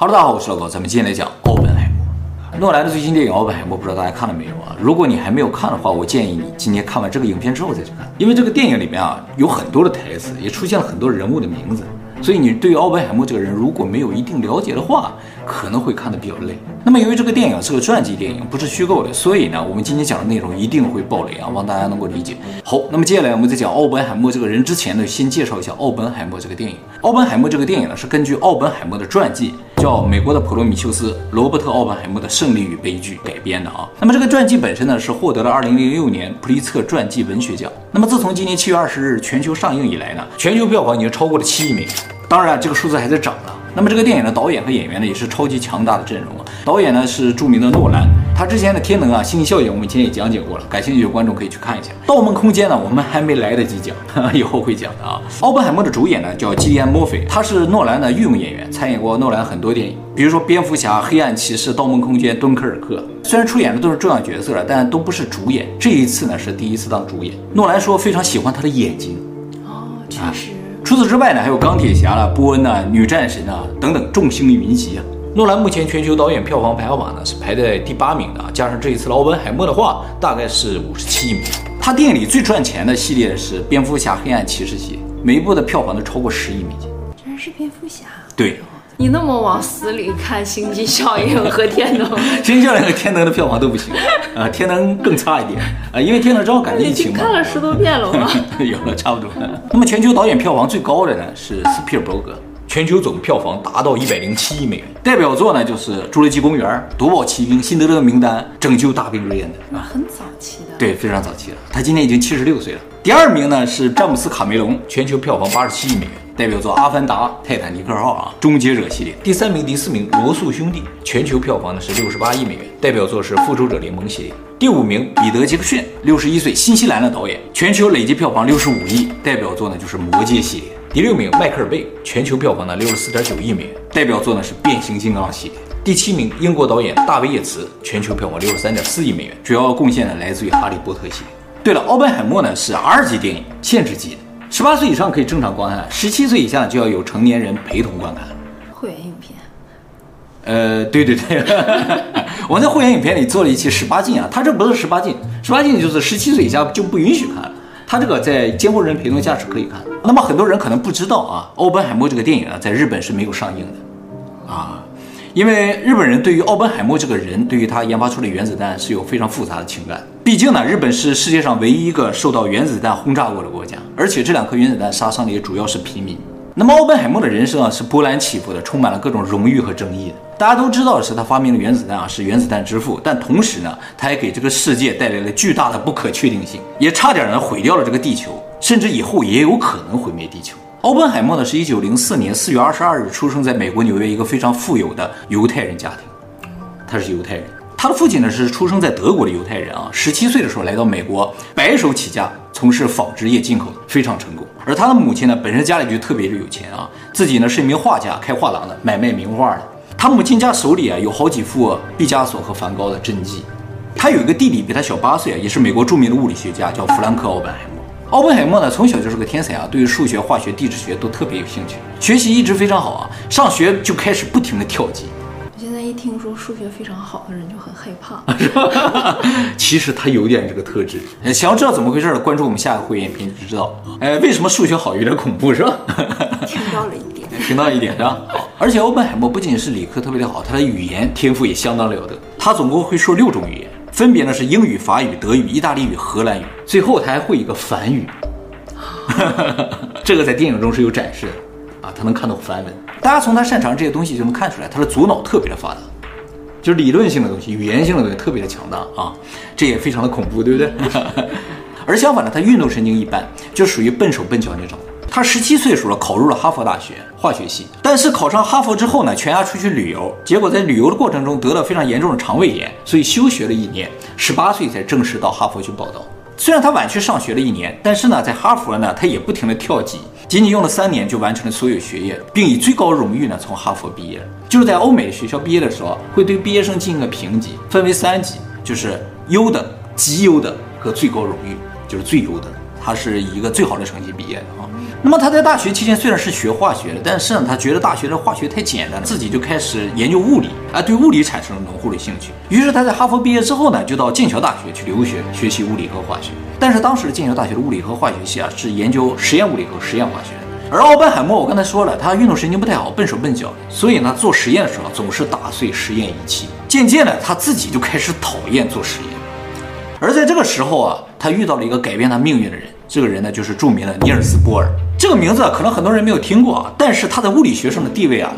哈喽，大家好，我是老高，咱们今天来讲奥本海默。诺兰的最新电影《奥本海默》，不知道大家看了没有啊？如果你还没有看的话，我建议你今天看完这个影片之后再去看，因为这个电影里面啊有很多的台词，也出现了很多人物的名字。所以你对于奥本海默这个人如果没有一定了解的话，可能会看得比较累。那么由于这个电影是个传记电影，不是虚构的，所以呢，我们今天讲的内容一定会爆雷啊，望大家能够理解。好，那么接下来我们在讲奥本海默这个人之前呢，先介绍一下奥本海默这个电影。奥本海默这个电影呢是根据奥本海默的传记，叫《美国的普罗米修斯：罗伯特·奥本海默的胜利与悲剧》改编的啊。那么这个传记本身呢是获得了2006年普利策传记文学奖。那么自从今年7月20日全球上映以来呢，全球票房已经超过了7亿美元。当然，这个数字还在涨呢。那么这个电影的导演和演员呢，也是超级强大的阵容啊。导演呢是著名的诺兰，他之前的《天能》啊、《星际效应》，我们以前也讲解过了，感兴趣的观众可以去看一下。《盗梦空间》呢，我们还没来得及讲，以后会讲的啊。奥本海默的主演呢叫基里安·墨菲，他是诺兰的御用演员，参演过诺兰很多电影，比如说《蝙蝠侠》《黑暗骑士》《盗梦空间》《敦刻尔克》，虽然出演的都是重要角色了，但都不是主演。这一次呢是第一次当主演。诺兰说非常喜欢他的眼睛。哦，确实。除此之外呢，还有钢铁侠了、波恩呐、女战神啊等等众星云集啊。诺兰目前全球导演票房排行榜呢是排在第八名的啊，加上这一次的奥本海默的话，大概是五十七亿美元。他电影里最赚钱的系列是蝙蝠侠、黑暗骑士系列，每一部的票房都超过十亿美金。真是蝙蝠侠？对。你那么往死里看《星际效应》和《天能》，《星际效应》和《天能》的票房都不行，啊，《天能》更差一点，啊，因为《天能》正好赶上疫情嘛。看了十多遍了吗？有了，差不多。那么全球导演票房最高的呢是斯皮尔伯格，全球总票房达到一百零七亿美元。代表作呢就是《侏罗纪公园》《夺宝奇兵》《辛德勒名单》《拯救大兵瑞恩》的啊，很早期的。对，非常早期了。他今年已经七十六岁了。第二名呢是詹姆斯卡梅隆，全球票房八十七亿美元。代表作《阿凡达》《泰坦尼克号》啊，《终结者》系列。第三名、第四名，罗素兄弟，全球票房呢是六十八亿美元。代表作是《复仇者联盟》系列。第五名，彼得·杰克逊，六十一岁，新西兰的导演，全球累计票房六十五亿。代表作呢就是《魔戒》系列。第六名，迈克尔·贝，全球票房呢六十四点九亿美元。代表作呢是《变形金刚》系列。第七名，英国导演大卫·叶茨，全球票房六十三点四亿美元，主要贡献呢来自于《哈利波特》系列。对了，奥本海默呢是 R 级电影，限制级的。十八岁以上可以正常观看，十七岁以下就要有成年人陪同观看。会员影片。呃，对对对，我在会员影片里做了一期十八禁啊，他这不是十八禁，十八禁就是十七岁以下就不允许看了。他这个在监护人陪同下是可以看。那么很多人可能不知道啊，奥本海默这个电影啊，在日本是没有上映的啊。因为日本人对于奥本海默这个人，对于他研发出的原子弹是有非常复杂的情感。毕竟呢，日本是世界上唯一一个受到原子弹轰炸过的国家，而且这两颗原子弹杀伤的也主要是平民。那么奥本海默的人生啊是波澜起伏的，充满了各种荣誉和争议的。大家都知道的是，他发明了原子弹啊，是原子弹之父。但同时呢，他也给这个世界带来了巨大的不可确定性，也差点呢毁掉了这个地球，甚至以后也有可能毁灭地球。奥本海默呢，是一九零四年四月二十二日出生在美国纽约一个非常富有的犹太人家庭，他是犹太人。他的父亲呢是出生在德国的犹太人啊，十七岁的时候来到美国，白手起家从事纺织业进口，非常成功。而他的母亲呢，本身家里就特别的有钱啊，自己呢是一名画家，开画廊的，买卖名画的。他母亲家手里啊有好几幅毕加索和梵高的真迹。他有一个弟弟比他小八岁，也是美国著名的物理学家，叫弗兰克·奥本海默。奥本海默呢，从小就是个天才啊，对于数学、化学、地质学都特别有兴趣，学习一直非常好啊。上学就开始不停地跳级。听说数学非常好的人就很害怕，是吧？其实他有点这个特质。想要知道怎么回事的，关注我们下个会员影片就知道。哎，为什么数学好有点恐怖是吧？听到了一点，听到一点是吧？好，而且欧本海默不仅是理科特别的好，他的语言天赋也相当了得。他总共会说六种语言。分别呢是英语、法语、德语、意大利语、荷兰语，最后他还会一个梵语，这个在电影中是有展示的啊，他能看懂梵文。大家从他擅长这些东西就能看出来，他的左脑特别的发达，就是理论性的东西、语言性的东西特别的强大啊，这也非常的恐怖，对不对？而相反呢，他运动神经一般，就属于笨手笨脚那种。他十七岁的时候考入了哈佛大学化学系，但是考上哈佛之后呢，全家出去旅游，结果在旅游的过程中得了非常严重的肠胃炎，所以休学了一年，十八岁才正式到哈佛去报到。虽然他晚去上学了一年，但是呢，在哈佛呢，他也不停的跳级，仅仅用了三年就完成了所有学业，并以最高荣誉呢从哈佛毕业。就是在欧美学校毕业的时候，会对毕业生进行个评级，分为三级，就是优等、极优等和最高荣誉，就是最优等。他是以一个最好的成绩毕业的。那么他在大学期间虽然是学化学的，但是呢，他觉得大学的化学太简单了，自己就开始研究物理，啊，对物理产生了浓厚的兴趣。于是他在哈佛毕业之后呢，就到剑桥大学去留学，学习物理和化学。但是当时的剑桥大学的物理和化学系啊，是研究实验物理和实验化学。而奥本海默，我刚才说了，他运动神经不太好，笨手笨脚，所以呢，做实验的时候总是打碎实验仪器。渐渐的，他自己就开始讨厌做实验。而在这个时候啊，他遇到了一个改变他命运的人。这个人呢，就是著名的尼尔斯·波尔。这个名字可能很多人没有听过啊，但是他在物理学上的地位啊，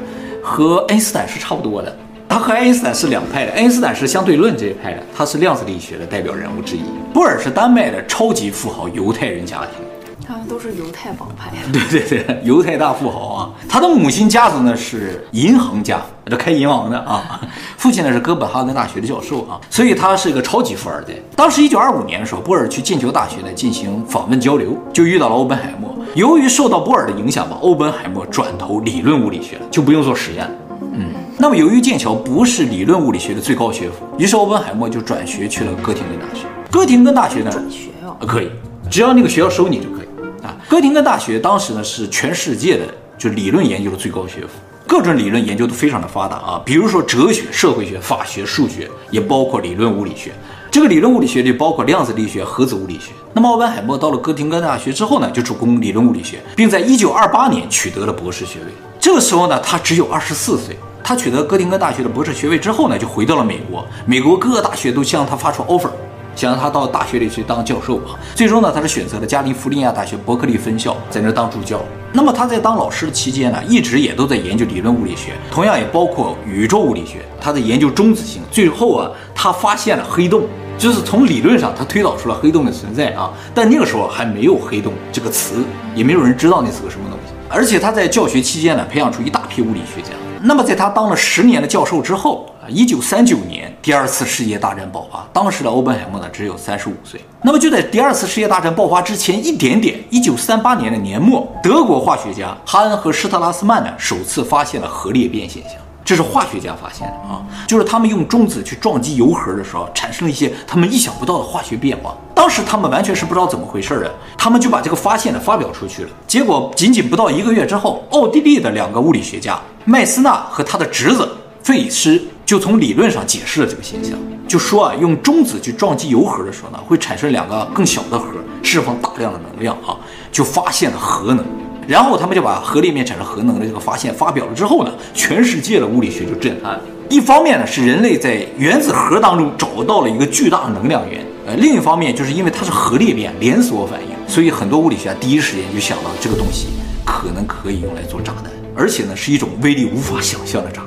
和爱因斯坦是差不多的。他和爱因斯坦是两派的，爱因斯坦是相对论这一派的，他是量子力学的代表人物之一。波尔是丹麦的超级富豪犹太人家庭。他们都是犹太帮派，对对对，犹太大富豪啊。他的母亲家族呢是银行家，这开银行的啊。父亲呢是哥本哈根大学的教授啊，所以他是一个超级富二代。当时一九二五年的时候，波尔去剑桥大学呢进行访问交流，就遇到了欧本海默。由于受到波尔的影响吧，欧本海默转投理论物理学了，就不用做实验。嗯，那么由于剑桥不是理论物理学的最高学府，于是欧本海默就转学去了哥廷根大学。哥廷根大学呢，转学哦，可以，只要那个学校收你就可以。啊，哥廷根大学当时呢是全世界的就理论研究的最高学府，各种理论研究都非常的发达啊，比如说哲学、社会学、法学、数学，也包括理论物理学。这个理论物理学就包括量子力学、核子物理学。那么奥本海默到了哥廷根大学之后呢，就主攻理论物理学，并在一九二八年取得了博士学位。这个时候呢，他只有二十四岁。他取得哥廷根大学的博士学位之后呢，就回到了美国。美国各个大学都向他发出 offer。想让他到大学里去当教授啊，最终呢，他是选择了加利福尼亚大学伯克利分校，在那当助教。那么他在当老师的期间呢，一直也都在研究理论物理学，同样也包括宇宙物理学。他在研究中子星，最后啊，他发现了黑洞，就是从理论上他推导出了黑洞的存在啊。但那个时候还没有黑洞这个词，也没有人知道那是个什么东西。而且他在教学期间呢，培养出一大批物理学家。那么在他当了十年的教授之后，一九三九年第二次世界大战爆发，当时的欧本海默呢只有三十五岁。那么就在第二次世界大战爆发之前一点点，一九三八年的年末，德国化学家哈恩和施特拉斯曼呢首次发现了核裂变现象。这是化学家发现的啊，就是他们用中子去撞击铀核的时候，产生了一些他们意想不到的化学变化。当时他们完全是不知道怎么回事的，他们就把这个发现呢发表出去了。结果仅仅不到一个月之后，奥地利的两个物理学家麦斯纳和他的侄子费斯就从理论上解释了这个现象，就说啊，用中子去撞击铀核的时候呢，会产生两个更小的核，释放大量的能量啊，就发现了核能。然后他们就把核裂变产生核能的这个发现发表了之后呢，全世界的物理学就震撼了。一方面呢，是人类在原子核当中找到了一个巨大的能量源，呃，另一方面就是因为它是核裂变连锁反应，所以很多物理学家第一时间就想到这个东西可能可以用来做炸弹，而且呢是一种威力无法想象的炸。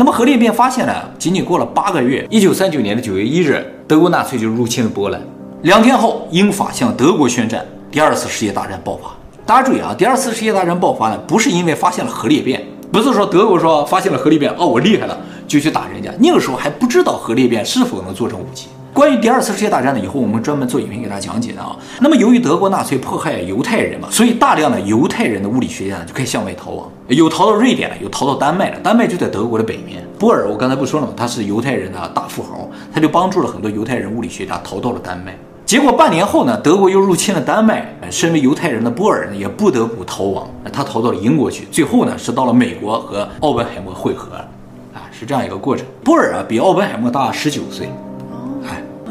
那么核裂变发现呢，仅仅过了八个月，一九三九年的九月一日，德国纳粹就入侵了波兰。两天后，英法向德国宣战，第二次世界大战爆发。大家注意啊，第二次世界大战爆发呢，不是因为发现了核裂变，不是说德国说发现了核裂变，哦，我厉害了就去打人家。那个时候还不知道核裂变是否能做成武器。关于第二次世界大战呢，以后我们专门做影片给大家讲解的啊。那么由于德国纳粹迫害犹太人嘛，所以大量的犹太人的物理学家呢就可以向外逃亡，有逃到瑞典的，有逃到丹麦的。丹麦就在德国的北面。波尔，我刚才不说了吗？他是犹太人的大富豪，他就帮助了很多犹太人物理学家逃到了丹麦。结果半年后呢，德国又入侵了丹麦。身为犹太人的波尔呢，也不得不逃亡。他逃到了英国去，最后呢是到了美国和奥本海默会合，啊，是这样一个过程。波尔啊比奥本海默大十九岁。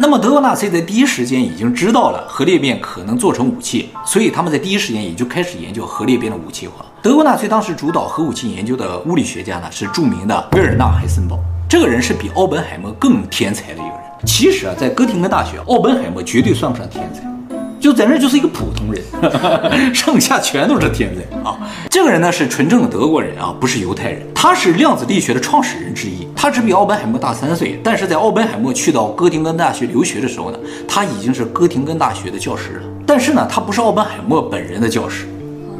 那么德国纳粹在第一时间已经知道了核裂变可能做成武器，所以他们在第一时间也就开始研究核裂变的武器化。德国纳粹当时主导核武器研究的物理学家呢是著名的维尔纳海森堡，这个人是比奥本海默更天才的一个人。其实啊，在哥廷根大学，奥本海默绝对算不上天才，就在那就是一个普通人，剩下全都是天才啊。这个人呢是纯正的德国人啊，不是犹太人。他是量子力学的创始人之一，他只比奥本海默大三岁。但是在奥本海默去到哥廷根大学留学的时候呢，他已经是哥廷根大学的教师了。但是呢，他不是奥本海默本人的教师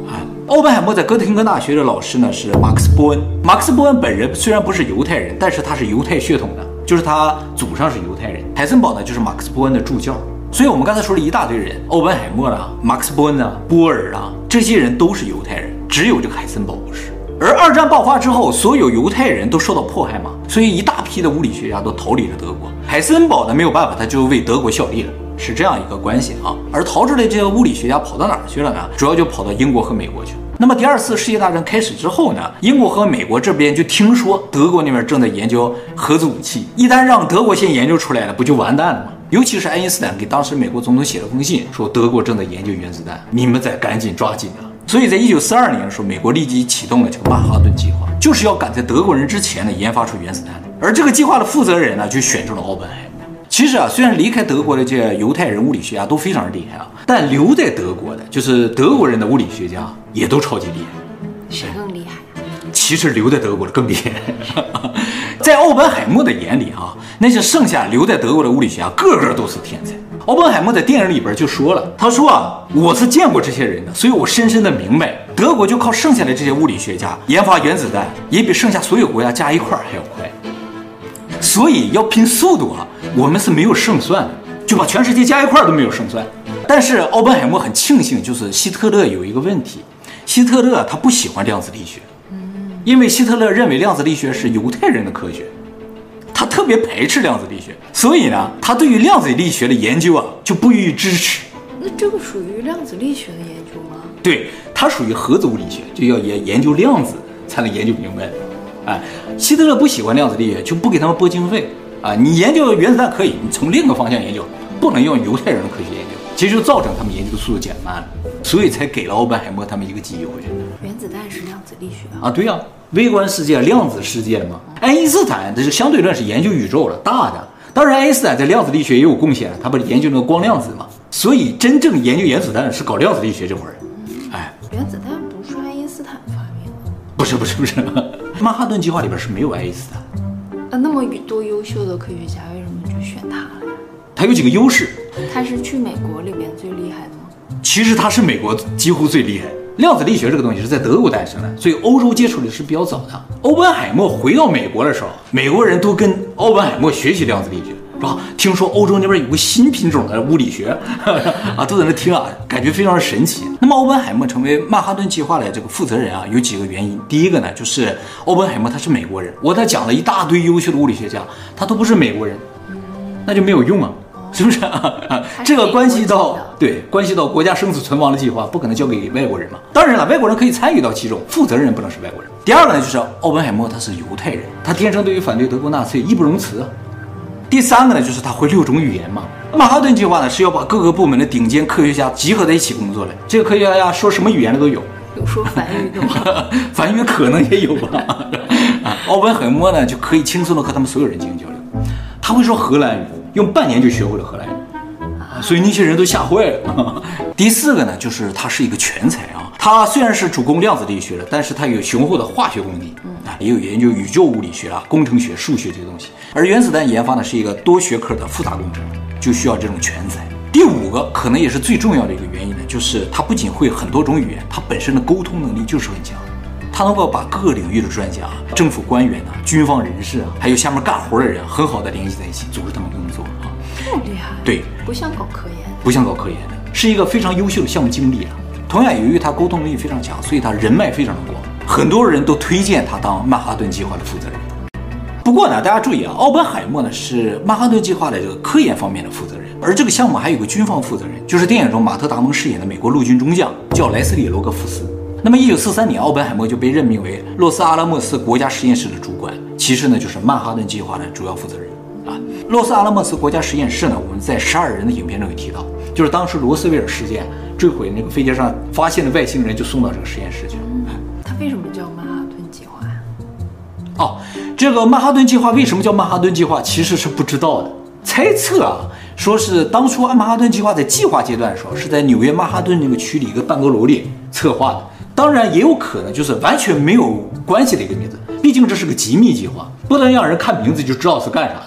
啊。奥本海默在哥廷根大学的老师呢是马克思·波恩。马克思·波恩本人虽然不是犹太人，但是他是犹太血统的。就是他祖上是犹太人，海森堡呢就是马克思波恩的助教，所以我们刚才说了一大堆人，欧本海默啦、马克思波恩啊、波尔啊，这些人都是犹太人，只有这个海森堡不是。而二战爆发之后，所有犹太人都受到迫害嘛，所以一大批的物理学家都逃离了德国。海森堡呢没有办法，他就为德国效力了，是这样一个关系啊。而逃出来这些物理学家跑到哪儿去了呢？主要就跑到英国和美国去了。那么第二次世界大战开始之后呢，英国和美国这边就听说德国那边正在研究核子武器，一旦让德国先研究出来了，不就完蛋了吗？尤其是爱因斯坦给当时美国总统写了封信，说德国正在研究原子弹，你们得赶紧抓紧啊！所以在一九四二年的时候，美国立即启动了这个曼哈顿计划，就是要赶在德国人之前呢研发出原子弹。而这个计划的负责人呢，就选中了奥本海默。其实啊，虽然离开德国的这些犹太人物理学家都非常厉害啊，但留在德国的，就是德国人的物理学家也都超级厉害。谁更厉害？其实留在德国的更厉害。在奥本海默的眼里啊，那些剩下留在德国的物理学家个个都是天才。奥本海默在电影里边就说了，他说啊，我是见过这些人的，所以我深深的明白，德国就靠剩下的这些物理学家研发原子弹，也比剩下所有国家加一块还要快。所以要拼速度啊，我们是没有胜算的，就把全世界加一块都没有胜算。但是奥本海默很庆幸，就是希特勒有一个问题，希特勒他不喜欢量子力学，因为希特勒认为量子力学是犹太人的科学。他特别排斥量子力学，所以呢，他对于量子力学的研究啊就不予以支持。那这个属于量子力学的研究吗？对，它属于核子物理学，就要研研究量子才能研究明白。哎，希特勒不喜欢量子力学，就不给他们拨经费啊。你研究原子弹可以，你从另一个方向研究，不能用犹太人的科学研究，其实就造成他们研究的速度减慢了，所以才给了奥本海默他们一个机会。原子弹是量子力学啊？对呀、啊。微观世界、量子世界嘛，爱因斯坦这是相对论，是研究宇宙的大的。当然，爱因斯坦在量子力学也有贡献，他不是研究那个光量子嘛。所以，真正研究原子弹的是搞量子力学这伙人。哎，原子弹不是爱因斯坦发明的？不是，不是，不是。曼哈顿计划里边是没有爱因斯坦。啊，那么多优秀的科学家，为什么就选他了呀？他有几个优势。他是去美国里边最厉害的吗？其实他是美国几乎最厉害。量子力学这个东西是在德国诞生的，所以欧洲接触的是比较早的。欧本海默回到美国的时候，美国人都跟欧本海默学习量子力学，是吧？听说欧洲那边有个新品种的物理学，啊，都在那听啊，感觉非常的神奇。那么欧本海默成为曼哈顿计划的这个负责人啊，有几个原因。第一个呢，就是欧本海默他是美国人，我他讲了一大堆优秀的物理学家，他都不是美国人，那就没有用啊。是不是啊？这个关系到对，关系到国家生死存亡的计划，不可能交给外国人嘛。当然了，外国人可以参与到其中，负责人不能是外国人。第二个呢，就是奥本海默他是犹太人，他天生对于反对德国纳粹义不容辞。第三个呢，就是他会六种语言嘛。曼哈顿计划呢是要把各个部门的顶尖科学家集合在一起工作的。这个科学家呀，说什么语言的都有，有说梵语的吗？梵语可能也有吧。啊，奥本海默呢就可以轻松的和他们所有人进行交流。他会说荷兰语。用半年就学会了荷兰语，所以那些人都吓坏了。第四个呢，就是他是一个全才啊。他虽然是主攻量子力学的，但是他有雄厚的化学功底啊，也有研究宇宙物理学啊、工程学、数学这些东西。而原子弹研发呢，是一个多学科的复杂工程，就需要这种全才。第五个可能也是最重要的一个原因呢，就是他不仅会很多种语言，他本身的沟通能力就是很强。他能够把各个领域的专家、政府官员呐、军方人士啊，还有下面干活的人，很好的联系在一起，组织他们工作啊。这么厉害？对，不像搞科研，不像搞科研的，是一个非常优秀的项目经理啊。同样，由于他沟通能力非常强，所以他人脉非常的广，很多人都推荐他当曼哈顿计划的负责人。不过呢，大家注意啊，奥本海默呢是曼哈顿计划的这个科研方面的负责人，而这个项目还有个军方负责人，就是电影中马特·达蒙饰演的美国陆军中将，叫莱斯里·罗格夫斯。那么，一九四三年，奥本海默就被任命为洛斯阿拉莫斯国家实验室的主管，其实呢就是曼哈顿计划的主要负责人啊。洛斯阿拉莫斯国家实验室呢，我们在十二人的影片中有提到，就是当时罗斯威尔事件坠毁那个飞机上发现的外星人就送到这个实验室去了。他为什么叫曼哈顿计划呀？哦，这个曼哈顿计划为什么叫曼哈顿计划，其实是不知道的。猜测啊，说是当初曼哈顿计划在计划阶段的时候，是在纽约曼哈顿那个区里一个办公楼里策划的。当然也有可能就是完全没有关系的一个名字，毕竟这是个机密计划，不能让人看名字就知道是干啥的。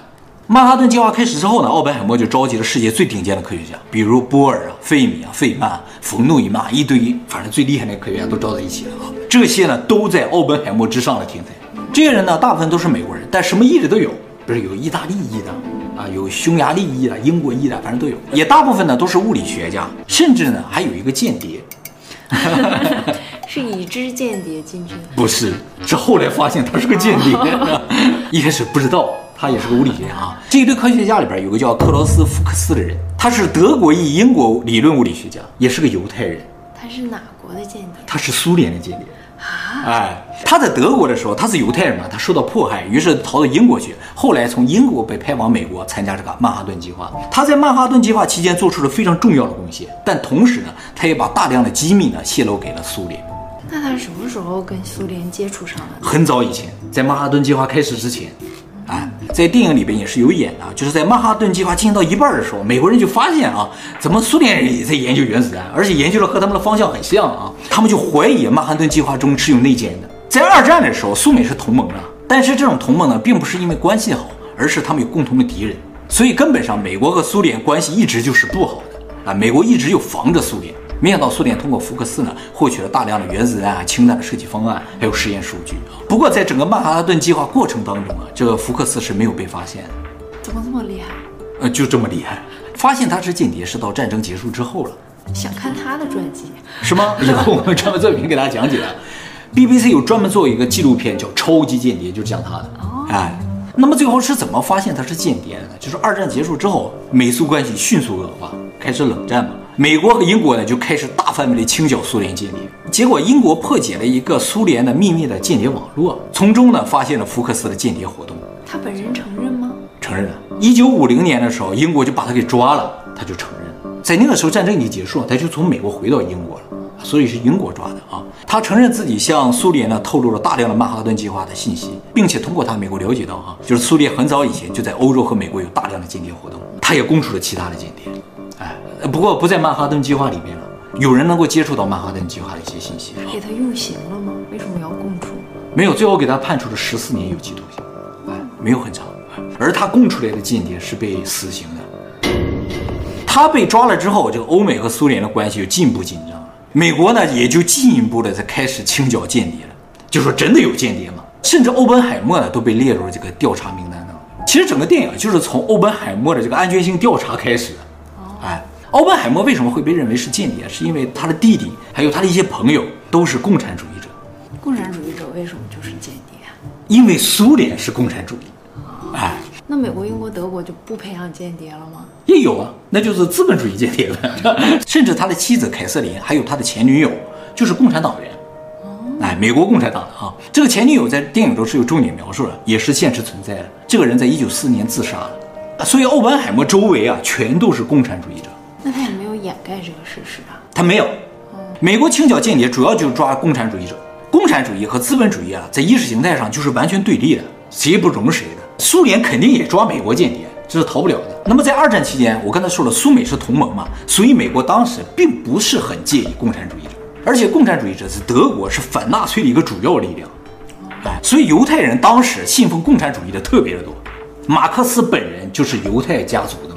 曼哈顿计划开始之后呢，奥本海默就召集了世界最顶尖的科学家，比如波尔啊、费米啊、费曼、冯诺依曼一堆，反正最厉害的科学家都招在一起了啊。这些呢都在奥本海默之上的天才。这些人呢大部分都是美国人，但什么裔的都有，不是有意大利裔的啊，有匈牙利裔的、英国裔的，反正都有。也大部分呢都是物理学家，甚至呢还有一个间谍。是已知间谍进去的？不是，是后来发现他是个间谍。一开始不知道他也是个物理学家啊。这一堆科学家里边有个叫克劳斯·福克斯的人，他是德国裔英国理论物理学家，也是个犹太人。他是哪国的间谍？他是苏联的间谍。啊，哎，他在德国的时候，他是犹太人嘛，他受到迫害，于是逃到英国去。后来从英国被派往美国参加这个曼哈顿计划。他在曼哈顿计划期间做出了非常重要的贡献，但同时呢，他也把大量的机密呢泄露给了苏联。那他什么时候跟苏联接触上的？很早以前，在曼哈顿计划开始之前。啊，在电影里边也是有演的，就是在曼哈顿计划进行到一半的时候，美国人就发现啊，怎么苏联人也在研究原子弹，而且研究的和他们的方向很像啊，他们就怀疑曼哈顿计划中是有内奸的。在二战的时候，苏美是同盟啊，但是这种同盟呢，并不是因为关系好，而是他们有共同的敌人，所以根本上美国和苏联关系一直就是不好的啊，美国一直就防着苏联。没想到苏联通过福克斯呢，获取了大量的原子弹啊、氢弹的设计方案，还有实验数据。不过，在整个曼哈顿计划过程当中啊，这个福克斯是没有被发现的。怎么这么厉害？呃，就这么厉害。发现他是间谍是到战争结束之后了。想看他的传记是吗？以后我们专门做影片给大家讲解。BBC 有专门做一个纪录片叫《超级间谍》，就是讲他的。哦。哎，那么最后是怎么发现他是间谍的呢？就是二战结束之后，美苏关系迅速恶化，开始冷战嘛。美国和英国呢就开始大范围的清剿苏联间谍，结果英国破解了一个苏联的秘密的间谍网络，从中呢发现了福克斯的间谍活动。他本人承认吗？承认了。一九五零年的时候，英国就把他给抓了，他就承认了。在那个时候，战争已经结束了，他就从美国回到英国了，所以是英国抓的啊。他承认自己向苏联呢透露了大量的曼哈顿计划的信息，并且通过他，美国了解到啊，就是苏联很早以前就在欧洲和美国有大量的间谍活动，他也供出了其他的间谍。不过不在曼哈顿计划里面了。有人能够接触到曼哈顿计划的一些信息。给他用刑了吗？为什么要供出？没有，最后给他判处了十四年有期徒刑。哎，没有很长。而他供出来的间谍是被死刑的。他被抓了之后，这个欧美和苏联的关系就进一步紧张了。美国呢，也就进一步的在开始清剿间谍了。就说真的有间谍吗？甚至欧本海默呢都被列入了这个调查名单当中。其实整个电影就是从欧本海默的这个安全性调查开始的。哎。奥本海默为什么会被认为是间谍？是因为他的弟弟还有他的一些朋友都是共产主义者。共产主义者为什么就是间谍啊？因为苏联是共产主义。哎，那美国、英国、德国就不培养间谍了吗？也有啊，那就是资本主义间谍了。甚至他的妻子凯瑟琳，还有他的前女友，就是共产党员。哎，美国共产党的啊，这个前女友在电影中是有重点描述的，也是现实存在的。这个人在一九四四年自杀了，所以奥本海默周围啊，全都是共产主义者。那他也没有掩盖这个事实啊，他没有。美国清剿间谍主要就是抓共产主义者，共产主义和资本主义啊，在意识形态上就是完全对立的，谁也不容谁的。苏联肯定也抓美国间谍，这是逃不了的。那么在二战期间，我刚才说了，苏美是同盟嘛，所以美国当时并不是很介意共产主义者，而且共产主义者是德国是反纳粹的一个主要力量，哎，所以犹太人当时信奉共产主义的特别的多，马克思本人就是犹太家族的。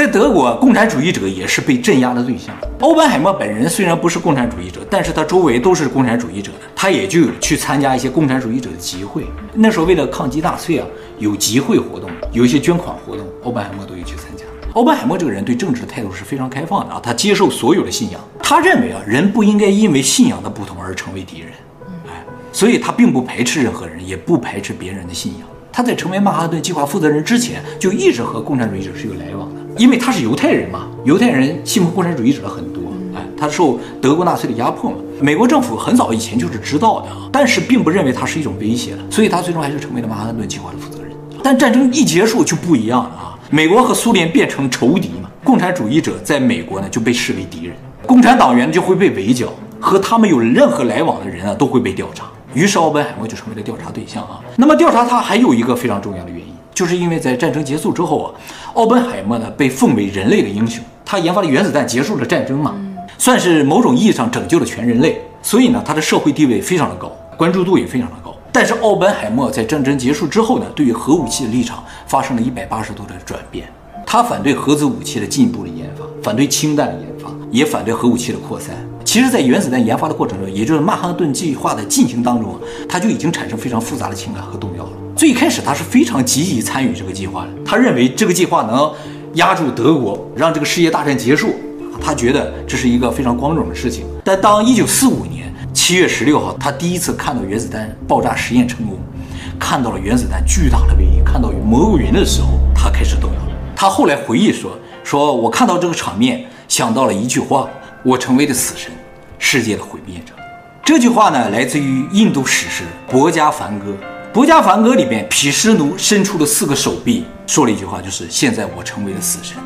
在德国，共产主义者也是被镇压的对象。欧本海默本人虽然不是共产主义者，但是他周围都是共产主义者的，他也就去参加一些共产主义者的集会。那时候为了抗击纳粹啊，有集会活动，有一些捐款活动，欧本海默都有去参加。欧本海默这个人对政治的态度是非常开放的啊，他接受所有的信仰。他认为啊，人不应该因为信仰的不同而成为敌人，哎，所以他并不排斥任何人，也不排斥别人的信仰。他在成为曼哈顿计划负责人之前，就一直和共产主义者是有来往的。因为他是犹太人嘛，犹太人信奉共产主义者的很多，哎，他受德国纳粹的压迫嘛。美国政府很早以前就是知道的，但是并不认为他是一种威胁，所以他最终还是成为了曼哈顿计划的负责人。但战争一结束就不一样了啊，美国和苏联变成仇敌嘛，共产主义者在美国呢就被视为敌人，共产党员就会被围剿，和他们有任何来往的人啊都会被调查。于是奥本海默就成为了调查对象啊。那么调查他还有一个非常重要的原因。就是因为在战争结束之后啊，奥本海默呢被奉为人类的英雄，他研发的原子弹结束了战争嘛，算是某种意义上拯救了全人类，所以呢他的社会地位非常的高，关注度也非常的高。但是奥本海默在战争结束之后呢，对于核武器的立场发生了一百八十度的转变，他反对核子武器的进一步的研发，反对氢弹的研发，也反对核武器的扩散。其实，在原子弹研发的过程中，也就是曼哈顿计划的进行当中，他就已经产生非常复杂的情感和动摇了。最开始，他是非常积极参与这个计划的，他认为这个计划能压住德国，让这个世界大战结束，他觉得这是一个非常光荣的事情。但当1945年7月16号，他第一次看到原子弹爆炸实验成功，看到了原子弹巨大的威力，看到蘑菇云的时候，他开始动摇了。他后来回忆说：“说我看到这个场面，想到了一句话：我成为了死神，世界的毁灭者。”这句话呢，来自于印度史诗《博家梵歌》。《博加梵歌》里边，毗湿奴伸出了四个手臂，说了一句话，就是“现在我成为了死神，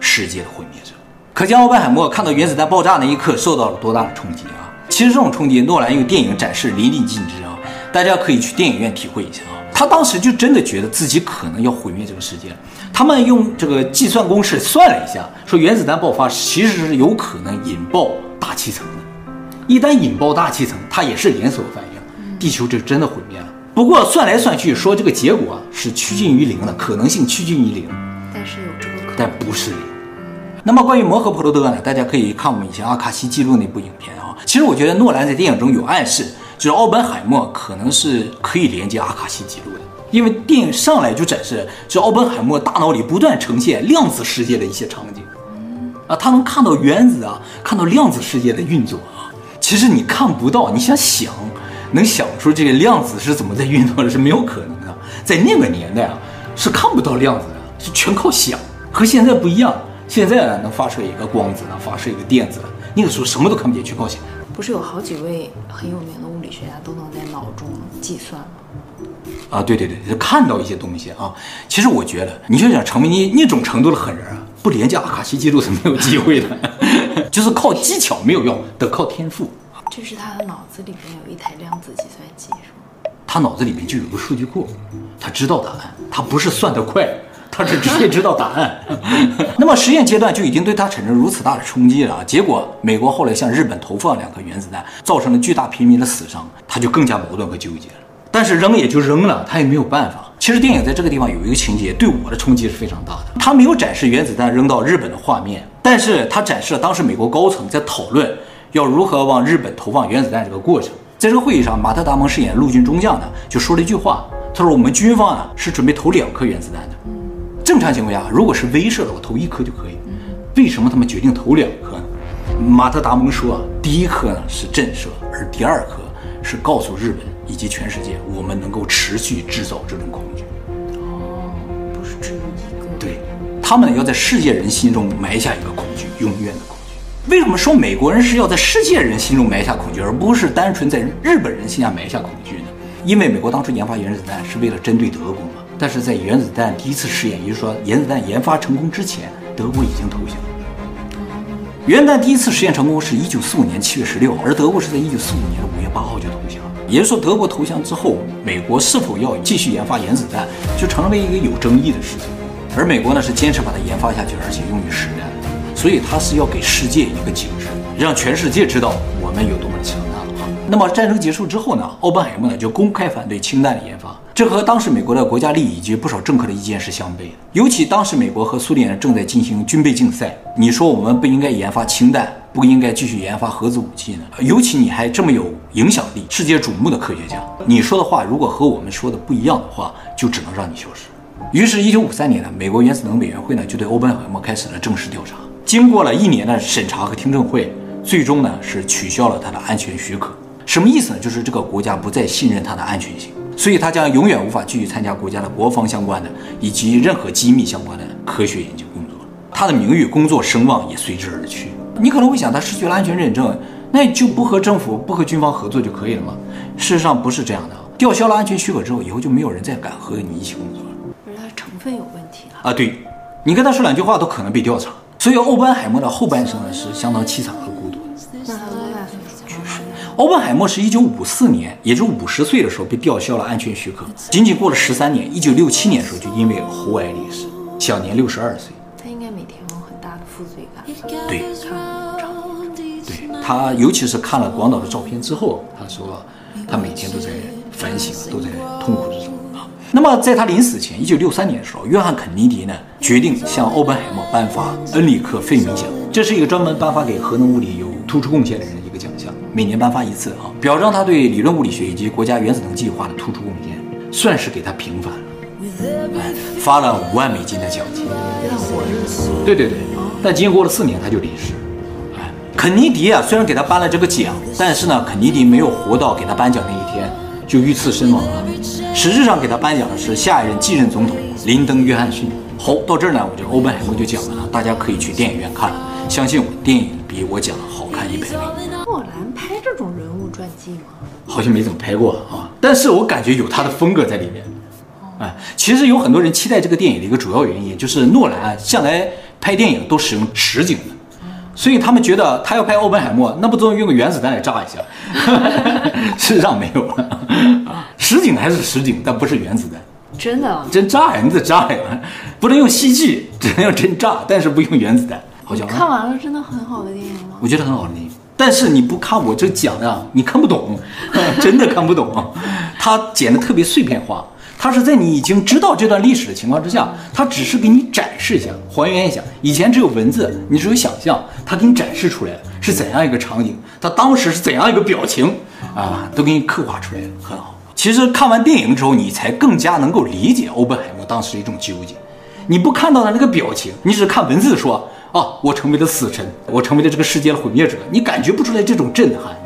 世界的毁灭者”。可见奥本海默看到原子弹爆炸那一刻受到了多大的冲击啊！其实这种冲击，诺兰用电影展示淋漓尽致啊！大家可以去电影院体会一下啊！他当时就真的觉得自己可能要毁灭这个世界。他们用这个计算公式算了一下，说原子弹爆发其实是有可能引爆大气层的。一旦引爆大气层，它也是连锁反应，地球就真的毁灭了。不过算来算去，说这个结果是趋近于零的，可能性趋近于零。但是有这个可能，但不是零。那么关于摩诃婆罗多呢？大家可以看我们以前阿卡西记录那部影片啊。其实我觉得诺兰在电影中有暗示，就是奥本海默可能是可以连接阿卡西记录的，因为电影上来就展示，就奥本海默大脑里不断呈现量子世界的一些场景，啊，他能看到原子啊，看到量子世界的运作啊。其实你看不到，你想想，能想出这个量子是怎么在运作的，是没有可能的。在那个年代啊，是看不到量子的，是全靠想。和现在不一样，现在呢能发射一个光子，能发射一个电子，那个时候什么都看不见，全靠想。不是有好几位很有名的物理学家都能在脑中计算吗？啊，对对对，就看到一些东西啊。其实我觉得，你就想成为那那种程度的狠人啊，不连接阿卡西记录是没有机会的。就是靠技巧没有用，得靠天赋。这是他的脑子里面有一台量子计算机，是吗？他脑子里面就有个数据库，他知道答案。他不是算得快，他是直接知道答案。那么实验阶段就已经对他产生如此大的冲击了。结果美国后来向日本投放两颗原子弹，造成了巨大平民的死伤，他就更加矛盾和纠结了。但是扔也就扔了，他也没有办法。其实电影在这个地方有一个情节对我的冲击是非常大的。他没有展示原子弹扔到日本的画面，但是他展示了当时美国高层在讨论要如何往日本投放原子弹这个过程。在这个会议上，马特·达蒙饰演陆军中将呢，就说了一句话，他说：“我们军方啊是准备投两颗原子弹的。正常情况下，如果是威慑的，我投一颗就可以。为什么他们决定投两颗呢？”马特·达蒙说：“第一颗呢是震慑，而第二颗是告诉日本。”以及全世界，我们能够持续制造这种恐惧。哦，不是只有一个。对，他们要在世界人心中埋下一个恐惧，永远的恐惧。为什么说美国人是要在世界人心中埋下恐惧，而不是单纯在日本人心下埋下恐惧呢？因为美国当初研发原子弹是为了针对德国嘛。但是在原子弹第一次试验，也就是说原子弹研发成功之前，德国已经投降。原子弹第一次实验成功是一九四五年七月十六号，而德国是在一九四五年的五月八号就投降。也就是说，德国投降之后，美国是否要继续研发原子弹，就成为一个有争议的事情。而美国呢，是坚持把它研发下去，而且用于实战。所以，它是要给世界一个警示，让全世界知道我们有多么强大。那么，战争结束之后呢，奥本海默呢就公开反对氢弹的研发，这和当时美国的国家利益以及不少政客的意见是相悖的。尤其当时美国和苏联正在进行军备竞赛，你说我们不应该研发氢弹？不应该继续研发核子武器呢？尤其你还这么有影响力、世界瞩目的科学家，你说的话如果和我们说的不一样的话，就只能让你消失。于是，一九五三年呢，美国原子能委员会呢就对欧本海默开始了正式调查。经过了一年的审查和听证会，最终呢是取消了他的安全许可。什么意思呢？就是这个国家不再信任他的安全性，所以他将永远无法继续参加国家的国防相关的以及任何机密相关的科学研究工作。他的名誉、工作、声望也随之而去。你可能会想，他失去了安全认证，那就不和政府、不和军方合作就可以了吗？事实上不是这样的。吊销了安全许可之后，以后就没有人再敢和你一起工作了。不是他成分有问题了啊？对，你跟他说两句话都可能被调查。所以欧本海默的后半生呢是相当凄惨和孤独的。那他？欧本海默是一九五四年，也就是五十岁的时候被吊销了安全许可，仅仅过了十三年，一九六七年的时候就因为喉癌离世，享年六十二岁。他应该每天有很大的负罪感。对。对他尤其是看了广岛的照片之后，他说他每天都在反省，都在痛苦之中啊。那么在他临死前，一九六三年的时候，约翰肯尼迪呢决定向奥本海默颁发恩里克费米奖，这是一个专门颁发给核能物理有突出贡献的人的一个奖项，每年颁发一次啊，表彰他对理论物理学以及国家原子能计划的突出贡献，算是给他平反了。哎，发了五万美金的奖金。对对对，但经过了四年，他就离世。肯尼迪啊，虽然给他颁了这个奖，但是呢，肯尼迪没有活到给他颁奖那一天，就遇刺身亡了。实质上给他颁奖的是下一任继任总统林登·约翰逊。好，到这儿呢，我觉得《欧本海默》就讲完了，大家可以去电影院看。相信我，电影比我讲的好看一百倍。诺兰拍这种人物传记吗？好像没怎么拍过啊，但是我感觉有他的风格在里面。哎，其实有很多人期待这个电影的一个主要原因，就是诺兰向来拍电影都使用实景的，所以他们觉得他要拍奥本海默，那不都用个原子弹来炸一下？事 实上没有了，实景还是实景，但不是原子弹。真的？真炸呀！你得炸呀，不能用 CG，只能用真炸，但是不用原子弹。好像看完了，真的很好的电影吗？我觉得很好的电影，但是你不看我这讲的，你看不懂，真的看不懂。他剪的特别碎片化。他是在你已经知道这段历史的情况之下，他只是给你展示一下、还原一下。以前只有文字，你只有想象，他给你展示出来是怎样一个场景，他当时是怎样一个表情啊，都给你刻画出来了，很好。其实看完电影之后，你才更加能够理解欧本海默当时的一种纠结。你不看到他那个表情，你只看文字说啊，我成为了死神，我成为了这个世界的毁灭者，你感觉不出来这种震撼。